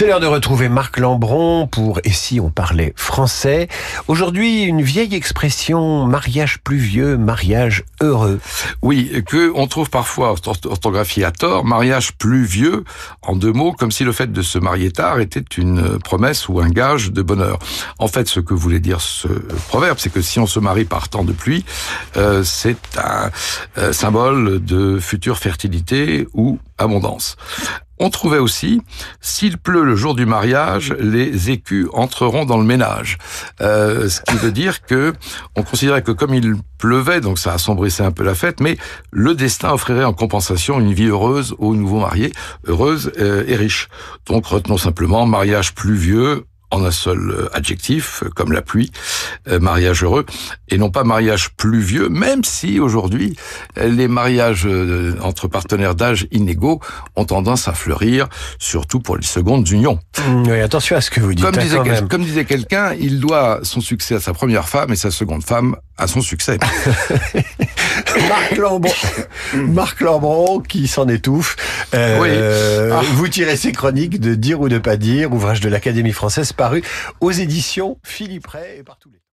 C'est l'heure de retrouver Marc Lambron pour Et si on parlait français Aujourd'hui, une vieille expression mariage pluvieux, mariage heureux. Oui, que on trouve parfois orthographié à tort, mariage pluvieux, en deux mots, comme si le fait de se marier tard était une promesse ou un gage de bonheur. En fait, ce que voulait dire ce proverbe, c'est que si on se marie par temps de pluie, euh, c'est un euh, symbole de future fertilité ou abondance. On trouvait aussi, s'il pleut le jour du mariage, les écus entreront dans le ménage. Euh, ce qui veut dire que on considérait que comme il pleuvait, donc ça assombrissait un peu la fête, mais le destin offrirait en compensation une vie heureuse aux nouveaux mariés, heureuse euh, et riche. Donc retenons simplement mariage pluvieux, en un seul euh, adjectif, euh, comme la pluie, euh, mariage heureux, et non pas mariage pluvieux, même si aujourd'hui les mariages entre partenaires d'âge inégaux ont tendance à fleurir, surtout pour les secondes unions. Mmh, oui, attention à ce que vous dites. Comme hein, disait, comme disait quelqu'un, il doit son succès à sa première femme et sa seconde femme à son succès. Marc Lambron, Marc Lambron qui s'en étouffe. Euh, ah. Vous tirez ses chroniques de Dire ou ne pas dire, ouvrage de l'Académie française paru aux éditions Philippe Ray et partout. les